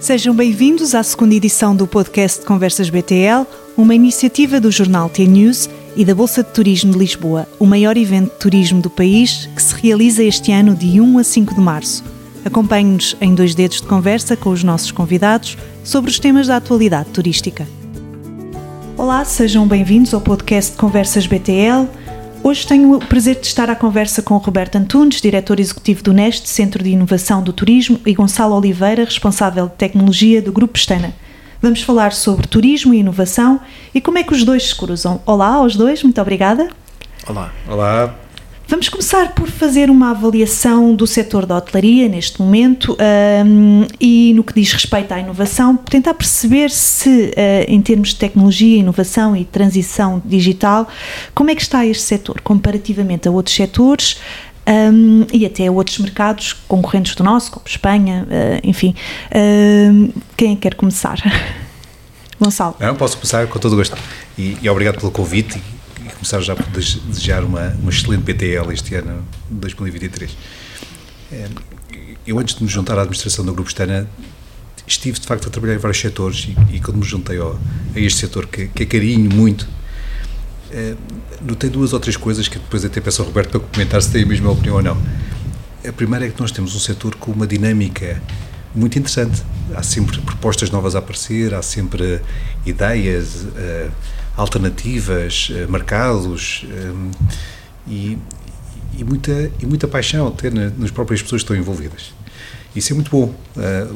Sejam bem-vindos à segunda edição do podcast Conversas BTL, uma iniciativa do jornal T-News e da Bolsa de Turismo de Lisboa, o maior evento de turismo do país que se realiza este ano de 1 a 5 de março. Acompanhe-nos em dois dedos de conversa com os nossos convidados sobre os temas da atualidade turística. Olá, sejam bem-vindos ao podcast Conversas BTL. Hoje tenho o prazer de estar à conversa com Roberto Antunes, diretor executivo do NEST, Centro de Inovação do Turismo, e Gonçalo Oliveira, responsável de tecnologia do Grupo Pestana. Vamos falar sobre turismo e inovação e como é que os dois se cruzam. Olá aos dois, muito obrigada. Olá. Olá. Vamos começar por fazer uma avaliação do setor da hotelaria neste momento um, e no que diz respeito à inovação, tentar perceber se, uh, em termos de tecnologia, inovação e transição digital, como é que está este setor comparativamente a outros setores um, e até a outros mercados concorrentes do nosso, como Espanha, uh, enfim. Uh, quem quer começar? Gonçalo. Não, posso começar com todo o gosto. E, e obrigado pelo convite começar já por desejar uma, uma excelente BTL este ano, 2023. É, eu, antes de me juntar à administração do Grupo Estana, estive de facto a trabalhar em vários setores e, e quando me juntei ao, a este setor que, que é carinho muito, é, notei duas ou três coisas que depois até peço ao Roberto para comentar se tem a mesma opinião ou não. A primeira é que nós temos um setor com uma dinâmica muito interessante. Há sempre propostas novas a aparecer, há sempre ideias. Uh, alternativas, eh, mercados eh, e, e, muita, e muita paixão até nas próprias pessoas que estão envolvidas. Isso é muito bom, eh,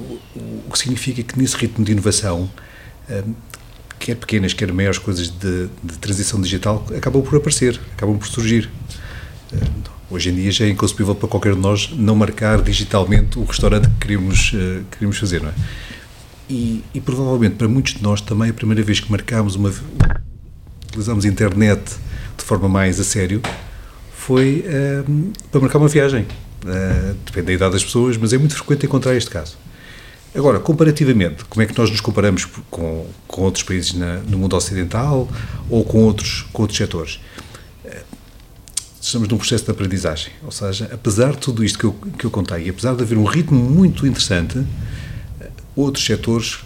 o que significa que nesse ritmo de inovação, quer pequenas, quer maiores coisas de, de transição digital acabam por aparecer, acabam por surgir. Hoje em dia já é inconcebível para qualquer de nós não marcar digitalmente o restaurante que queremos, queremos fazer, não é? E, e, provavelmente para muitos de nós também é a primeira vez que marcámos uma, utilizamos a internet de forma mais a sério foi uh, para marcar uma viagem. Uh, depende da idade das pessoas, mas é muito frequente encontrar este caso. Agora, comparativamente, como é que nós nos comparamos com, com outros países na, no mundo ocidental ou com outros, com outros setores? Uh, estamos num processo de aprendizagem, ou seja, apesar de tudo isto que eu, que eu contei, apesar de haver um ritmo muito interessante, outros setores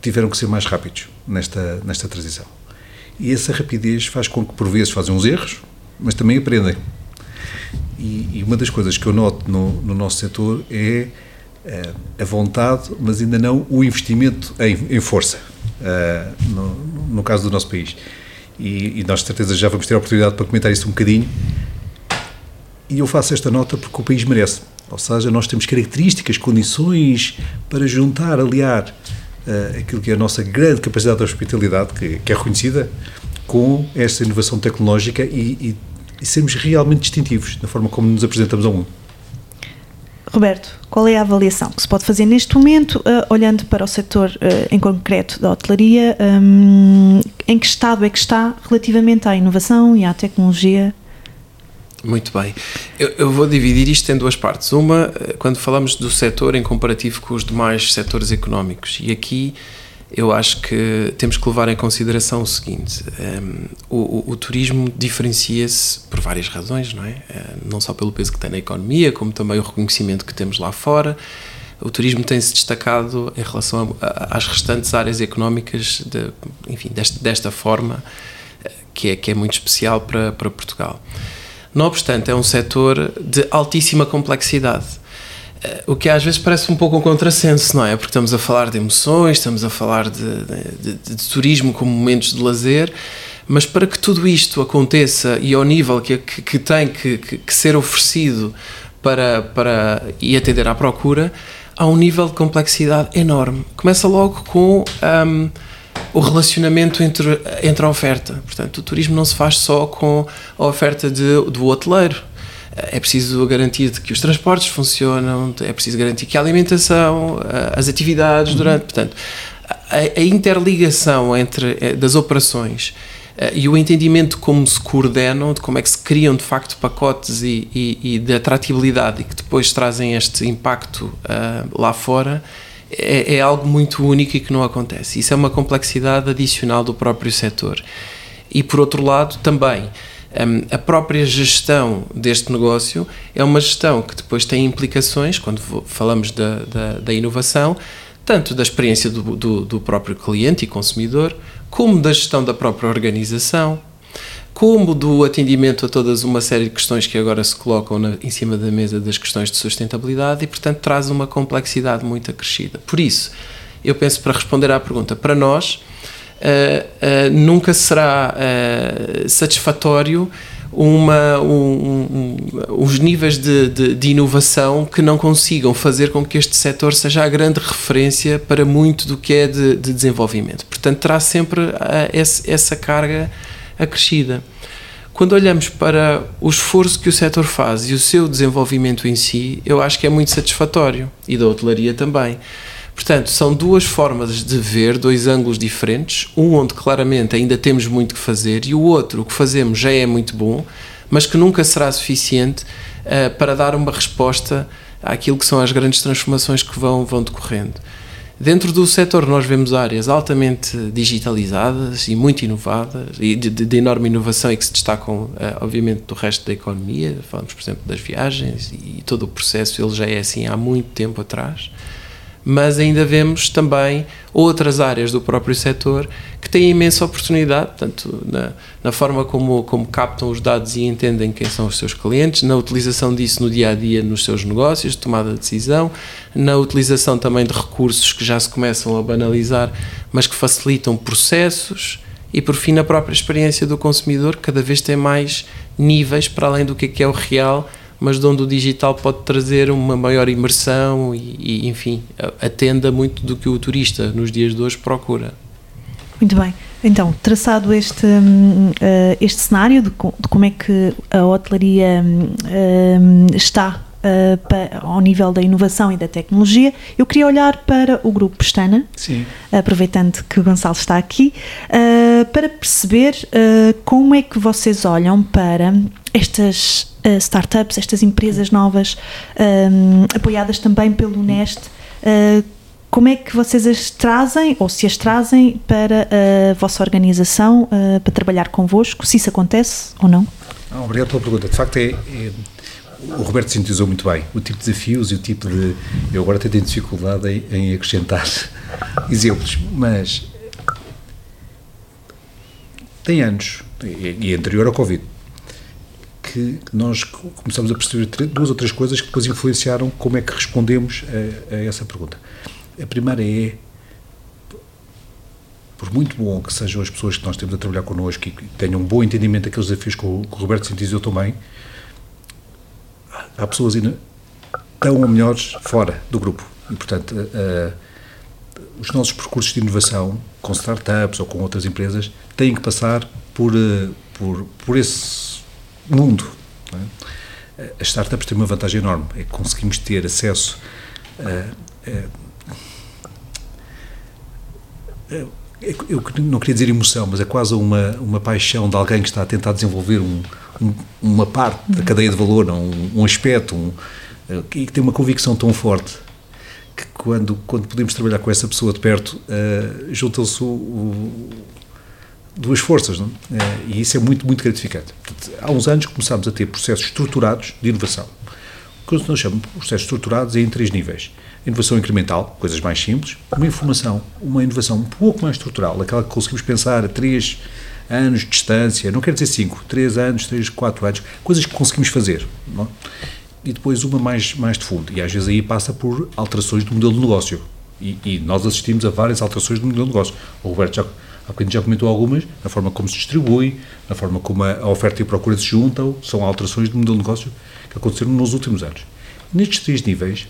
tiveram que ser mais rápidos nesta, nesta transição. E essa rapidez faz com que, por vezes, fazem uns erros, mas também aprendem. E, e uma das coisas que eu noto no, no nosso setor é uh, a vontade, mas ainda não o investimento em, em força, uh, no, no, caso do nosso país. E, e nós, de certeza, já vamos ter a oportunidade para comentar isso um bocadinho. E eu faço esta nota porque o país merece. Ou seja, nós temos características, condições para juntar, aliar uh, aquilo que é a nossa grande capacidade de hospitalidade, que, que é reconhecida, com esta inovação tecnológica e, e, e sermos realmente distintivos na forma como nos apresentamos ao mundo. Roberto, qual é a avaliação que se pode fazer neste momento, uh, olhando para o setor uh, em concreto da hotelaria? Um, em que estado é que está relativamente à inovação e à tecnologia muito bem. Eu, eu, vou dividir isto em duas partes. Uma, eh, quando falamos do setor em comparativo com os demais setores económicos. E aqui eu acho que temos que levar em consideração o seguinte: um, ehm, o, o, turismo diferencia-se por várias razões, não é? Uh, não só pelo peso que tem na economia, como também o reconhecimento que temos lá fora. O turismo tem-se destacado em relação a, a, às restantes áreas económicas, de, enfim, desta, desta forma, que é, que é muito especial para, para Portugal. Não obstante, é um setor de altíssima complexidade. Eh, o que às vezes parece um pouco um contrassenso, não é? Porque estamos a falar de emoções, estamos a falar de, de, de, de turismo como momentos de lazer, mas para que tudo isto aconteça e ao nível que, que, que tem que, que, ser oferecido para, para, e atender à procura, há um nível de complexidade enorme. Começa logo com. Um, o relacionamento entre, entre a oferta. Portanto, o turismo não se faz só com a oferta de, do hoteleiro. É preciso garantir que os transportes funcionam, é preciso garantir que a alimentação, as atividades durante. Portanto, a, a interligação entre eh, das operações eh, e o entendimento de como se coordenam, de como é que se criam de facto pacotes e, e, e de atratividade e que depois trazem este impacto uh, lá fora é, é, algo muito único e que não acontece. Isso é uma complexidade adicional do próprio setor. E por outro lado, também um, a própria gestão deste negócio é uma gestão que depois tem implicações, quando falamos da, da, da inovação, tanto da experiência do, do, do próprio cliente e consumidor, como da gestão da própria organização, como do atendimento a todas uma série de questões que agora se colocam na, em cima da mesa das questões de sustentabilidade e, portanto, traz uma complexidade muito acrescida. Por isso, eu penso para responder à pergunta, para nós, uh, uh, nunca será uh, satisfatório uma, um, um, os níveis de, de, de, inovação que não consigam fazer com que este setor seja a grande referência para muito do que é de, de desenvolvimento. Portanto, terá sempre essa, essa carga acrescida. Quando olhamos para o esforço que o setor faz e o seu desenvolvimento em si, eu acho que é muito satisfatório e da hotelaria também. Portanto, são duas formas de ver, dois ângulos diferentes, um onde claramente ainda temos muito que fazer e o outro, o que fazemos já é muito bom, mas que nunca será suficiente uh, para dar uma resposta àquilo que são as grandes transformações que vão, vão decorrendo. Dentro do setor nós vemos áreas altamente digitalizadas e muito inovadas e de, de, enorme inovação e que se destacam uh, obviamente do resto da economia, falamos por exemplo das viagens e todo o processo ele já é assim há muito tempo atrás mas ainda vemos também outras áreas do próprio setor que têm imensa oportunidade, tanto na, na, forma como, como captam os dados e entendem quem são os seus clientes, na utilização disso no dia a dia nos seus negócios, de tomada de decisão, na utilização também de recursos que já se começam a banalizar, mas que facilitam processos e, por fim, na própria experiência do consumidor, que cada vez tem mais níveis para além do que é, é o real mas de onde o digital pode trazer uma maior imersão e, e enfim, atenda muito do que o turista nos dias de hoje procura. Muito bem. Então, traçado este, uh, este cenário de, de, como é que a hotelaria uh, está uh, para, ao nível da inovação e da tecnologia, eu queria olhar para o grupo Pestana, Sim. aproveitando que o Gonçalo está aqui, para perceber como é que vocês olham para estas uh, startups, estas empresas novas, um, apoiadas também pelo Nest, uh, como é que vocês as trazem, ou se as trazem, para a vossa organização, uh, para trabalhar convosco, se isso acontece ou não? não obrigado pela pergunta. De facto, é, é, o Roberto sintetizou muito bem o tipo de desafios e o tipo de. Eu agora até tenho dificuldade em, em acrescentar exemplos, mas tem anos, e, e anterior ao Covid, que nós começamos a perceber duas ou três coisas que depois influenciaram como é que respondemos a, a essa pergunta. A primeira é, por muito bom que sejam as pessoas que nós temos a trabalhar connosco e que tenham um bom entendimento daqueles desafios que o, que o Roberto sintetizou também, há pessoas ainda tão ou melhores fora do grupo. E, portanto, uh, os nossos percursos de inovação, com startups ou com outras empresas, têm que passar por, uh, por, por esse mundo. É? As startups têm uma vantagem enorme, é que conseguimos ter acesso a, a, eu não queria dizer emoção, mas é quase uma, uma paixão de alguém que está a tentar desenvolver um, um, uma parte da cadeia de valor, um, um aspecto, um, e que tem uma convicção tão forte que quando, quando podemos trabalhar com essa pessoa de perto, uh, juntam-se o, o, duas forças, não? É, e isso é muito, muito gratificante. Portanto, há uns anos começámos a ter processos estruturados de inovação. O que nós chamamos de processos estruturados é em três níveis. Inovação incremental, coisas mais simples, uma informação, uma inovação um pouco mais estrutural, aquela que conseguimos pensar a três anos de distância, não quero dizer cinco, três anos, três, quatro anos, coisas que conseguimos fazer, não? E depois uma mais, mais de fundo, e às vezes aí passa por alterações do modelo de negócio. E, e nós assistimos a várias alterações do modelo de negócio. O Roberto já Há bocadinho já comentou algumas, na forma como se distribui, na forma como a oferta e a procura se juntam, são alterações do modelo de negócio que aconteceram nos últimos anos. Nestes três níveis,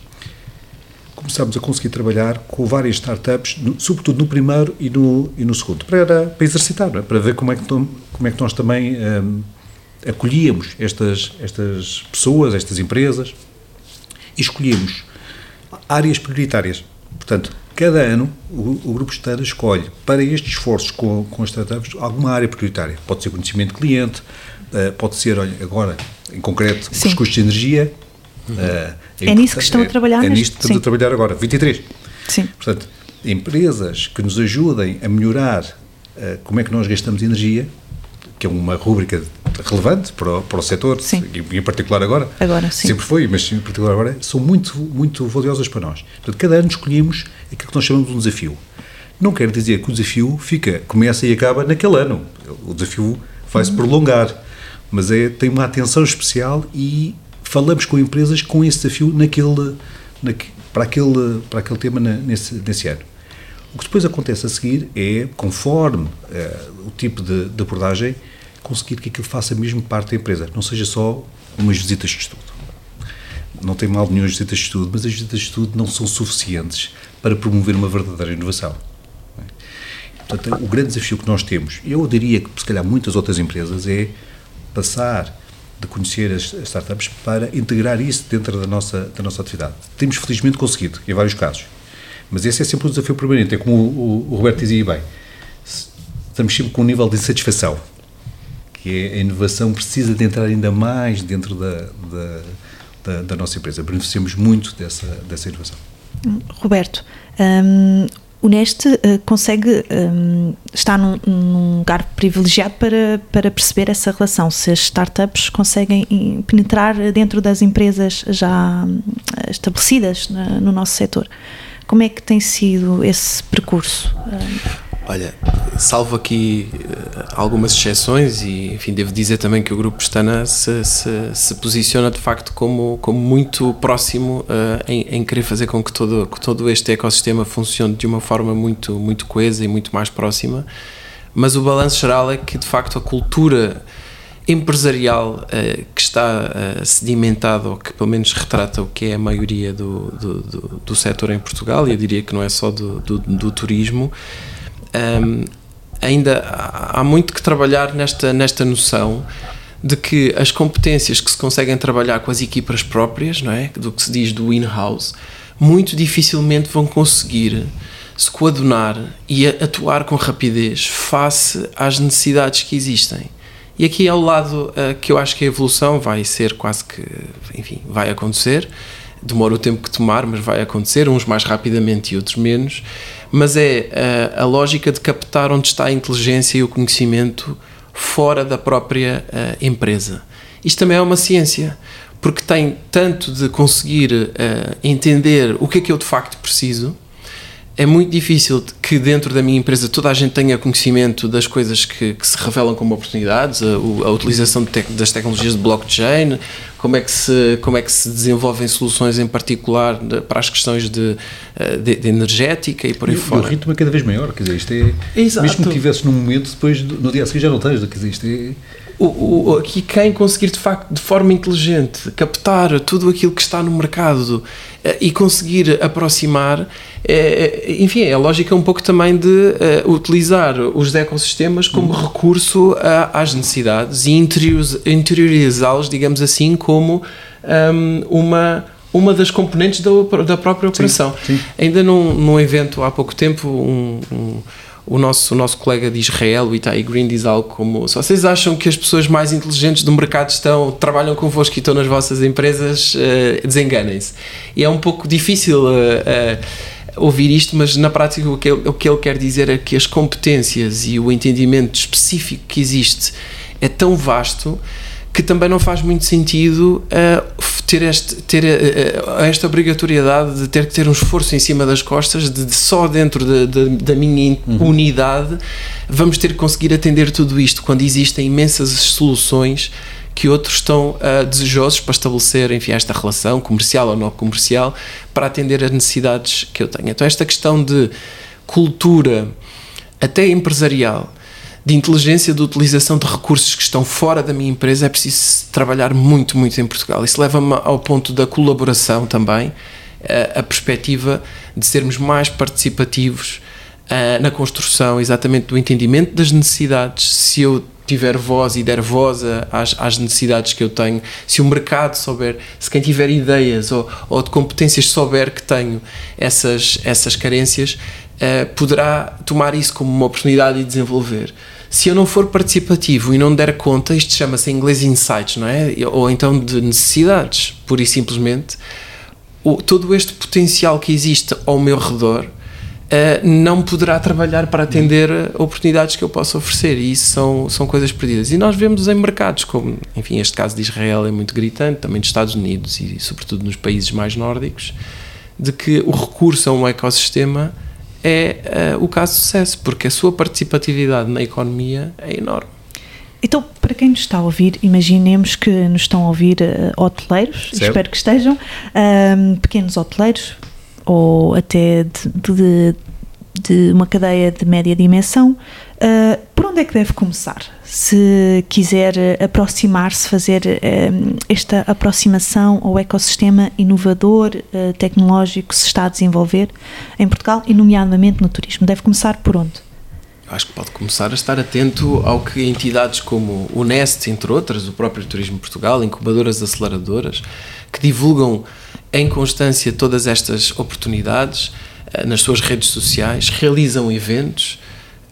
começamos a conseguir trabalhar com várias startups, no, sobretudo no primeiro e no, e no segundo, para, para exercitar, é? para ver como é que, como é que nós também um, acolhíamos estas, estas pessoas, estas empresas, e escolhemos áreas prioritárias. Portanto, cada ano o, o Grupo Esteira escolhe para estes esforços com, com as startups alguma área prioritária. Pode ser conhecimento de cliente, uh, pode ser, olha, agora, em concreto, Sim. os custos de energia. Uhum. Uh, é, é nisso que estão a trabalhar? É, é nisto que estamos Sim. a trabalhar agora, 23. Sim. Portanto, empresas que nos ajudem a melhorar uh, como é que nós gastamos energia, que é uma rúbrica de relevante para o, para o setor, Sim. e em particular agora. Agora, sim. Sempre foi, mas em particular agora, são muito, muito valiosas para nós. Portanto, cada ano escolhemos aquilo que nós chamamos de um desafio. Não quer dizer que o desafio fica, começa e acaba naquele ano. O desafio vai-se prolongar, mas é, tem uma atenção especial e falamos com empresas com esse desafio naquele, naque, para, aquele, para aquele tema na, nesse, nesse ano. O que depois acontece a seguir é, conforme eh, o tipo de, de abordagem, conseguir que aquilo faça mesmo parte da empresa, não seja só umas visitas de estudo. Não tem mal nenhum as visitas de estudo, mas as visitas de estudo não são suficientes para promover uma verdadeira inovação. Portanto, o grande desafio que nós temos, eu diria que se calhar muitas outras empresas, é passar de conhecer as startups para integrar isso dentro da nossa, da nossa atividade. Temos felizmente conseguido, em vários casos. Mas esse é sempre um desafio permanente. É como o, o- o Roberto dizia bem, estamos sempre com um nível de insatisfação, que é a inovação precisa de entrar ainda mais dentro da, da, da, da nossa empresa. Beneficiamos muito dessa, dessa inovação. Roberto, hum, o Neste uh, consegue estar num, num lugar privilegiado para, para perceber essa relação, se as startups conseguem em- penetrar dentro das empresas já hum, estabelecidas na- no nosso setor. Como é que tem sido esse percurso? Hum, Olha, salvo aqui eh, algumas exceções e, enfim, devo dizer também que o Grupo Pestana se, se, se posiciona de facto como, como muito próximo eh, em, em querer fazer com que todo, que todo este ecossistema funcione de uma forma muito, muito coesa e muito mais próxima, mas o balanço geral é que de facto a cultura empresarial eh, que está eh, sedimentada ou que pelo menos retrata o que é a maioria do, do, do, do setor em Portugal, e eu diria que não é só do, do, do turismo, um, ainda há muito que trabalhar nesta, nesta noção de que as competências que se conseguem trabalhar com as equipas próprias, não é? Do que se diz do in-house, muito dificilmente vão conseguir se coadunar e atuar com rapidez face às necessidades que existem. E aqui é o lado uh, que eu acho que a evolução vai ser quase que, enfim, vai acontecer. Demora o tempo que tomar, mas vai acontecer, uns mais rapidamente e outros menos. Mas é uh, a lógica de captar onde está a inteligência e o conhecimento fora da própria uh, empresa. Isto também é uma ciência, porque tem tanto de conseguir uh, entender o que é que eu de facto preciso, é muito difícil que dentro da minha empresa toda a gente tenha conhecimento das coisas que, que se revelam como oportunidades, a, o- a utilização tec- das tecnologias de blockchain, como é que se, como é que se desenvolvem soluções em particular de- para as questões de, eh, de, de energética e por aí E o fora. ritmo é cada vez maior, quer dizer, isto é. Exato. Mesmo que tivesse num momento, depois no dia a seguir já não tens, quer dizer, isto é. o, o- aqui quem conseguir de facto de forma inteligente captar tudo aquilo que está no mercado eh, e conseguir aproximar é, é, enfim, é a lógica um pouco também de eh, utilizar os ecossistemas como recurso a- às necessidades e interioriz- interiorizá-los, digamos assim, como hum, uma, uma das componentes da, da própria operação. sim. Ainda num, num evento há pouco tempo, um- um- o, nosso, o nosso colega de Israel, o Itai Green, diz algo como: se vocês acham que as pessoas mais inteligentes do mercado estão, trabalham convosco e estão nas vossas empresas, eh, desenganem-se. E é um pouco difícil. eh, eh, ouvir isto, mas na prática o que, ele, o que ele quer dizer é que as competências e o entendimento específico que existe é tão vasto que também não faz muito sentido uh, ter, este, ter uh, esta obrigatoriedade de ter que ter um esforço em cima das costas, de, de só dentro de- de- da minha in- unidade vamos ter que conseguir atender tudo isto, quando existem imensas soluções que outros estão uh, desejosos para estabelecer, enfim, esta relação comercial ou não comercial para atender as necessidades que eu tenho. Então, esta questão de cultura, até empresarial, de inteligência de utilização de recursos que estão fora da minha empresa, é preciso trabalhar muito, muito em Portugal. Isso leva-me ao ponto da colaboração também, eh, a perspectiva de sermos mais participativos eh, na construção exatamente do entendimento das necessidades. Se eu tiver voz e der voz às, às necessidades que eu tenho, se o mercado souber, se quem tiver ideias ou, ou de competências souber que tenho essas, essas carências, eh, poderá tomar isso como uma oportunidade e desenvolver. Se eu não for participativo e não der conta, isto chama-se em inglês insights, não é? Ou então de necessidades, pura e simplesmente, o- todo este potencial que existe ao meu redor Uh, não poderá trabalhar para atender oportunidades que eu possa oferecer e isso são, são coisas perdidas. E nós vemos em mercados como, enfim, este caso de Israel é muito gritante, também dos Estados Unidos e sobretudo nos países mais nórdicos, de que o recurso a um ecossistema é uh, o caso de sucesso, porque a sua participatividade na economia é enorme. Então, para quem nos está a ouvir, imaginemos que nos estão a ouvir uh, hoteleiros, certo. espero que estejam, pequenos hoteleiros, ou até de, de, de uma cadeia de média dimensão, uh, por onde é que deve começar? Se quiser aproximar-se, fazer uh, esta aproximação ao ecossistema inovador, uh, tecnológico que se está a desenvolver em Portugal e, nomeadamente, no turismo, deve começar por onde? Acho que pode começar a estar atento ao que entidades como o Nest, entre outras, o próprio Turismo Portugal, incubadoras aceleradoras, que divulgam em constância todas estas oportunidades uh, nas suas redes sociais, realizam eventos,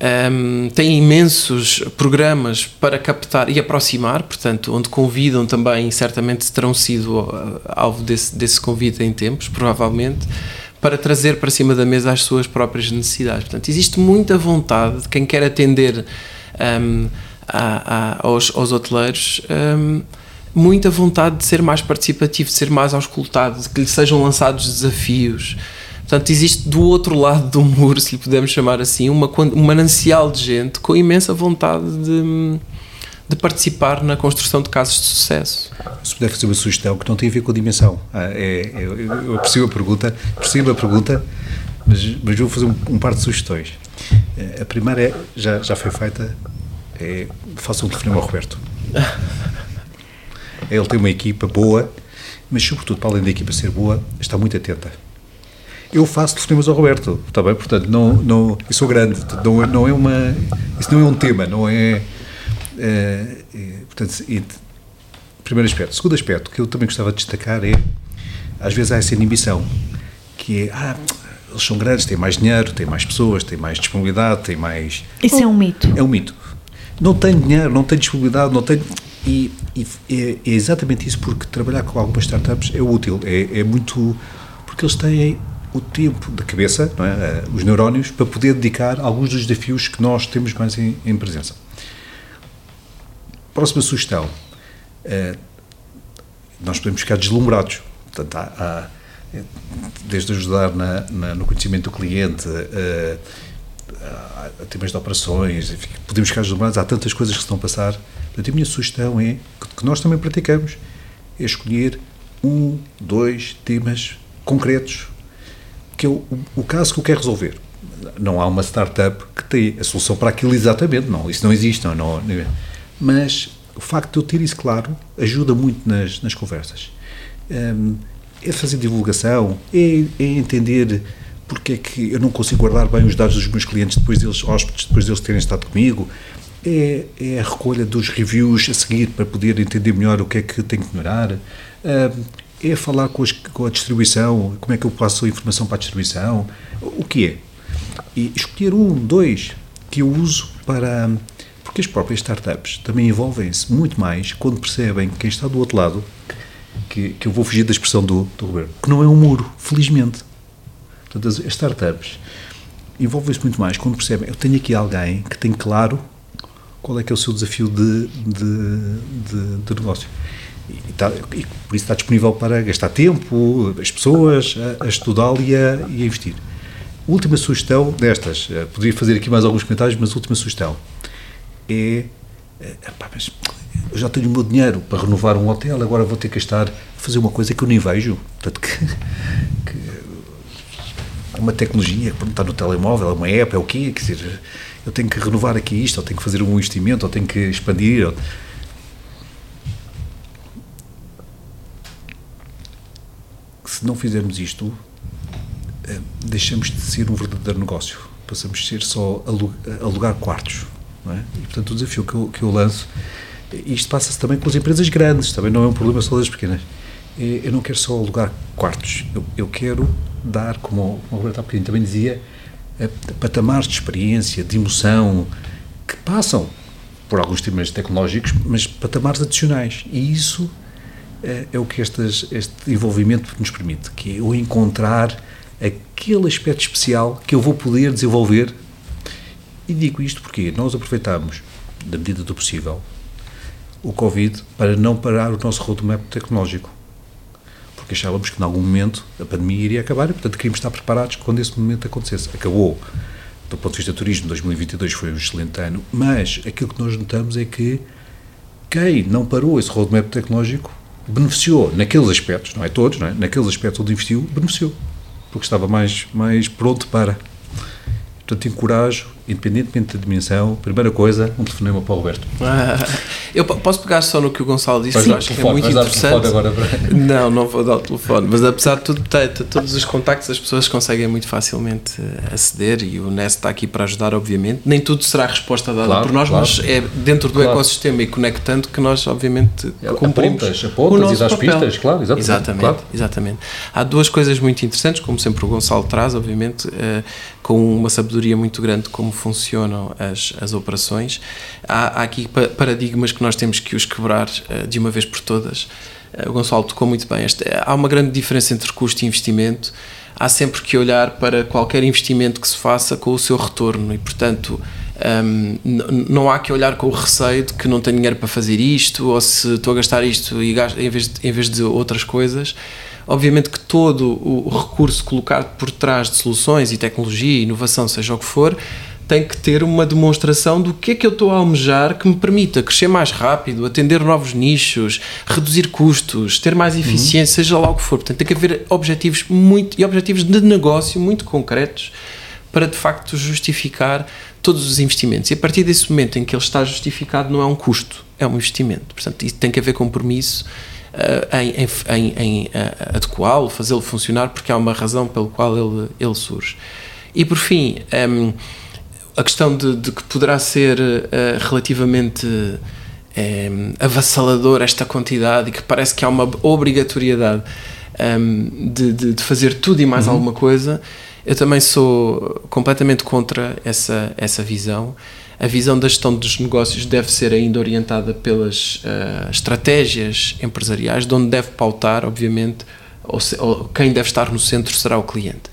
ehm, têm imensos programas para captar e aproximar, portanto, onde convidam também, certamente terão sido uh, alvo desse, desse convite em tempos, provavelmente, para trazer para cima da mesa as suas próprias necessidades. Portanto, existe muita vontade de quem quer atender um, ehm, a, a, aos, aos hoteleiros. Um, ehm, muita vontade de ser mais participativo, de ser mais auscultado, de que lhe sejam lançados desafios. Portanto, existe do outro lado do muro, se lhe pudermos chamar assim, uma, um manancial de gente com imensa vontade de, de participar na construção de casos de sucesso. Se puder fazer uma sugestão que não tem a ver com a dimensão. Ah, é, é, eu percebo a pergunta, percebo a pergunta, mas, mas vou fazer um, um par de sugestões. Eh, a primeira é, já, já foi feita, é, faça um telefonema ao Roberto. Ele tem uma equipa boa, mas sobretudo, para além da equipa ser boa, está muito atenta. Eu faço telefonemas ao Roberto, está bem? Portanto, não, não, eu sou grande, não, não é uma, isso não é um tema, não é, é, é portanto, é, primeiro aspecto. Segundo aspecto, que eu também gostava de destacar é, às vezes há essa inibição, que é, ah, eles são grandes, têm mais dinheiro, têm mais pessoas, têm mais disponibilidade, têm mais... Isso é um mito. É um mito. Não tenho dinheiro, não tenho disponibilidade, não tenho e, e é, é, exatamente isso, porque trabalhar com algumas startups é útil, é, é muito. porque eles têm o tempo da cabeça, é? Eh, os neurónios, para poder dedicar alguns dos desafios que nós temos mais em, em presença. Próxima sugestão. É, nós podemos ficar deslumbrados. Portanto, há, há, desde ajudar na, na, no conhecimento do cliente, a, a, temas de operações, enfim, podemos ficar deslumbrados. Há tantas coisas que estão a passar Portanto, a minha sugestão é, que nós também praticamos, é escolher um, dois temas concretos, que é o, o caso que eu quero resolver. Não há uma startup que tem a solução para aquilo exatamente, não, isso não existe, não, não, mas o facto de eu ter isso claro ajuda muito nas, nas conversas. Um, é fazer divulgação, é, é, entender porque é que eu não consigo guardar bem os dados dos meus clientes depois deles, hóspedes, depois deles terem estado comigo, é, é, a recolha dos reviews a seguir para poder entender melhor o que é que tem que melhorar, é falar com, as, com, a distribuição, como é que eu passo a informação para a distribuição, o que é. E escolher um, dois, que eu uso para. Porque as próprias startups também envolvem-se muito mais quando percebem quem está do outro lado, que, que eu vou fugir da expressão do, do Roberto, que não é um muro, felizmente. Portanto, as startups envolvem-se muito mais quando percebem eu tenho aqui alguém que tem claro qual é que é o seu desafio de, de, de, de negócio. E, está, e, por isso está disponível para gastar tempo, as pessoas, a, a estudá-lo e, a, e a investir. Última sugestão destas, eh, poderia fazer aqui mais alguns comentários, mas última sugestão é, é epá, mas eu já tenho o meu dinheiro para renovar um hotel, agora vou ter que estar a fazer uma coisa que eu nem vejo, portanto que, que uma tecnologia que está no telemóvel, é uma app, é o quê? Quer dizer, eu tenho que renovar aqui isto, ou tenho que fazer um investimento, ou tenho que expandir. Ou... Se não fizermos isto, eh, deixamos de ser um verdadeiro negócio. Passamos a ser só alugar quartos. É? E, portanto, o desafio que eu, que eu lanço, isto passa-se também com as empresas grandes, também não é um problema só das pequenas. É, eu não quero só alugar quartos, eu, eu quero dar, como o Roberto há também dizia, patamares de experiência, de emoção, que passam por alguns temas tecnológicos, mas patamares adicionais. E isso é, é o que estas, este envolvimento nos permite, que é o encontrar aquele aspecto especial que eu vou poder desenvolver. E digo isto porque nós aproveitamos, da medida do possível, o Covid para não parar o nosso roadmap tecnológico. Porque achávamos que, em algum momento, a pandemia iria acabar e, portanto, queríamos estar preparados quando esse momento acontecesse. Acabou. Do ponto de vista do turismo, 2022 foi um excelente ano, mas aquilo que nós notamos é que quem não parou esse roadmap tecnológico beneficiou naqueles aspectos, não é todos, não é? naqueles aspectos onde investiu, beneficiou, porque estava mais, mais pronto para. Portanto, encorajo, independentemente da dimensão, primeira coisa, um telefonema para o Roberto. Ah, eu posso pegar só no que o Gonçalo disse, que acho que é muito interessante. agora para- Não, não vou dar o telefone, mas apesar de tudo, tem, todos os contactos as pessoas conseguem muito facilmente eh, aceder e o NES está aqui para ajudar, obviamente. Nem tudo será resposta dada Claro, por nós, claro. mas é dentro do Claro. ecossistema e conectando que nós, obviamente, cumprimos Apontas, apontas o nosso e dás papel. pistas, claro, exatamente, Exatamente, exatamente. Há duas coisas muito interessantes, como sempre o Gonçalo traz, obviamente, eh, com uma sabedoria muito grande como funcionam as, as operações. Há, há aqui pa- paradigmas que nós temos que os quebrar eh, de uma vez por todas. Eh, o Gonçalo tocou muito bem. Este- há uma grande diferença entre custo e investimento. Há sempre que olhar para qualquer investimento que se faça com o seu retorno e, portanto, hum, n- não há que olhar com o receio de que não tenho dinheiro para fazer isto ou se estou a gastar isto e gasto, em, vez de, em vez de outras coisas. Obviamente que todo o recurso colocado por trás de soluções e tecnologia, inovação, seja o que for, tem que ter uma demonstração do que é que eu estou a almejar que me permita crescer mais rápido, atender novos nichos, reduzir custos, ter mais eficiência, seja lá o que for. Portanto, tem que haver objetivos muito e objetivos de negócio muito concretos para de facto justificar todos os investimentos. E a partir desse momento em que ele está justificado, não é um custo, é um investimento. Portanto, isso tem que haver compromisso eh, em, em, em, eh, adequá-lo, fazê-lo funcionar, porque há uma razão pelo qual ele, ele surge. E por fim, ehm, a questão de, de que poderá ser eh, relativamente eh, avassalador esta quantidade e que parece que há uma obrigatoriedade ehm, de, de- de fazer tudo e mais alguma coisa, eu também sou completamente contra essa, essa visão. A visão da gestão dos negócios deve ser ainda orientada pelas eh, estratégias empresariais, de onde deve pautar, obviamente, ou, se- ou quem deve estar no centro será o cliente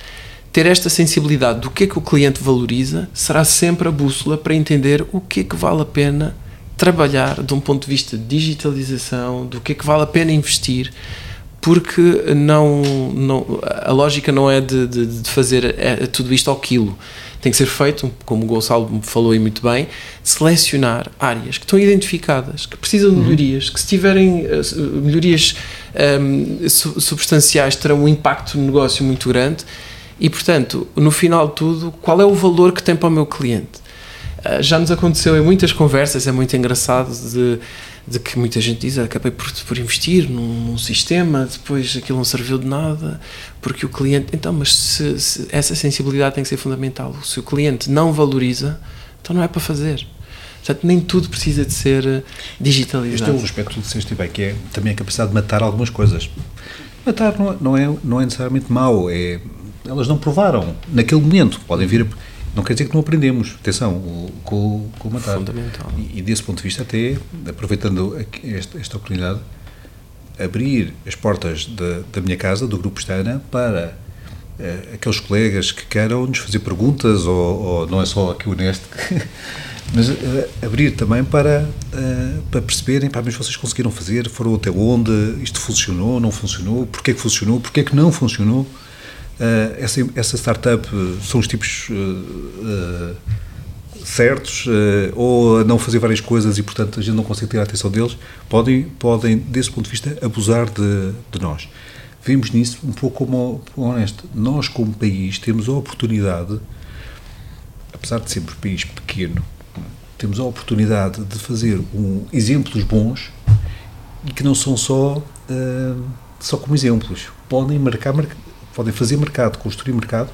ter esta sensibilidade do que é que o cliente valoriza será sempre a bússola para entender o que é que vale a pena trabalhar de um ponto de vista de digitalização, do que é que vale a pena investir, porque não, não a lógica não é de, de, de fazer é, tudo isto ao quilo. Tem que ser feito, como o Gonçalo falou aí muito bem, selecionar áreas que estão identificadas, que precisam de melhorias, que se tiverem eh, melhorias ehm, su- substanciais terão um impacto no negócio muito grande e, portanto, no final de tudo, qual é o valor que tem para o meu cliente? Ah, já nos aconteceu em muitas conversas, é muito engraçado, de, de que muita gente diz: "Ah, acabei por, por investir num, num sistema, depois aquilo não serviu de nada, porque o cliente. Então, mas se, se- essa sensibilidade tem que ser fundamental. Se o cliente não valoriza, então não é para fazer. Portanto, nem tudo precisa de ser eh, Este é digitalizado. um aspecto que tu que é também a capacidade de matar algumas coisas. Matar não, é, não é necessariamente mau, é, elas não provaram naquele momento. Podem vir a, Não quer dizer que não aprendemos, atenção, com, com o matar. Fundamental. E, e desse ponto de vista, até, aproveitando esta, esta oportunidade, abrir as portas da, da minha casa, do Grupo Estana, para eh, aqueles colegas que queiram nos fazer perguntas, ou, ou não é só aqui o Neste, mas eh, abrir também para, eh, para perceberem, pá, mas vocês conseguiram fazer, foram até onde, isto funcionou, não funcionou, porquê que funcionou, porquê que não funcionou. Eh, essa, essa startup eh, são os tipos eh, certos ou não fazer várias coisas e portanto a gente não consegue ter a atenção deles podem podem desse ponto de vista abusar de, de nós. Vemos nisso um pouco como, honesto. Nós como país temos a oportunidade apesar de sermos um país pequeno temos a oportunidade de fazer um, exemplos bons e que não são só eh, só como exemplos. Podem marcar merc- podem fazer mercado construir mercado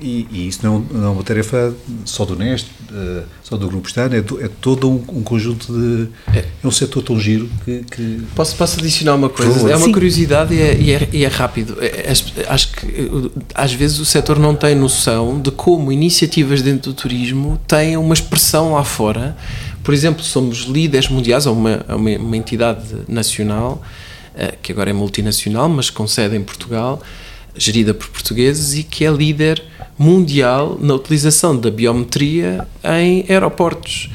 e, e isso não, não é uma tarefa só do Neste, eh, só do Grupo Estado, é, do- é todo um, um conjunto de. É. É um setor tão giro que. que Posso, posso adicionar uma coisa? É uma Sim. curiosidade e é, e é- e é rápido. É- é- acho que às vezes o setor não tem noção de como iniciativas dentro do turismo têm uma expressão lá fora. Por exemplo, somos líderes mundiais, ou uma, uma, uma entidade nacional, eh, que agora é multinacional, mas com sede em Portugal, gerida por portugueses e que é líder mundial na utilização da biometria em aeroportos.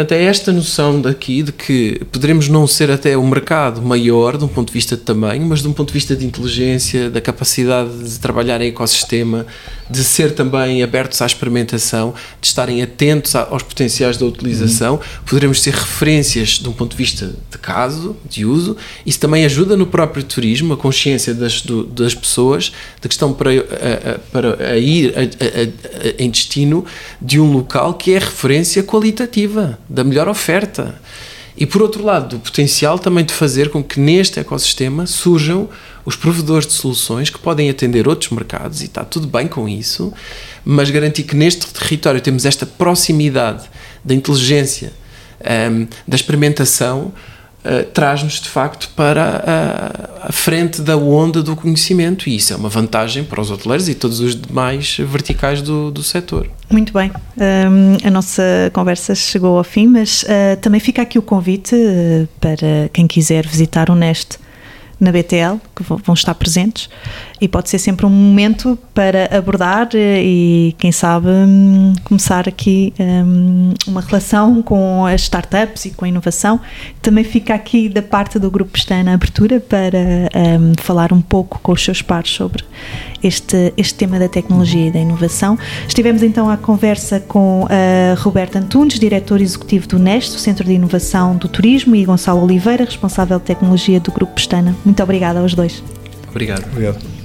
Portanto, é esta noção daqui de que poderemos não ser até o mercado maior de um ponto de vista de tamanho, mas de um ponto de vista de inteligência, da capacidade de trabalhar em ecossistema, de ser também abertos à experimentação, de estarem atentos aos potenciais da utilização, uhum. poderemos ser referências de um ponto de vista de caso, de uso. Isso também ajuda no próprio turismo, a consciência das, do, das pessoas de que estão para, a, a, para a ir a, em destino de um local que é referência qualitativa, da melhor oferta. E por outro lado, do potencial também de fazer com que neste ecossistema surjam os provedores de soluções que podem atender outros mercados e está tudo bem com isso, mas garantir que neste território temos esta proximidade da inteligência, um, da experimentação, uh, traz-nos de facto para a, a, frente da onda do conhecimento. E isso é uma vantagem para os hoteleiros e todos os demais verticais do, do setor. Muito bem, um, a nossa conversa chegou ao fim, mas uh, também fica aqui o convite uh, para quem quiser visitar o Neste na BTL, que vão estar presentes, e pode ser sempre um momento para abordar eh, e, quem sabe, hum, começar aqui um, uma relação com as startups e com a inovação. Também fica aqui da parte do Grupo Pestana a abertura para um, falar um pouco com os seus pares sobre este, este tema da tecnologia e da inovação. Estivemos então à conversa com a Roberta Antunes, diretor executivo do NEST, Centro de Inovação do Turismo, e Gonçalo Oliveira, responsável de tecnologia do Grupo Pestana. Muito obrigada aos dois. Obrigado. Obrigado.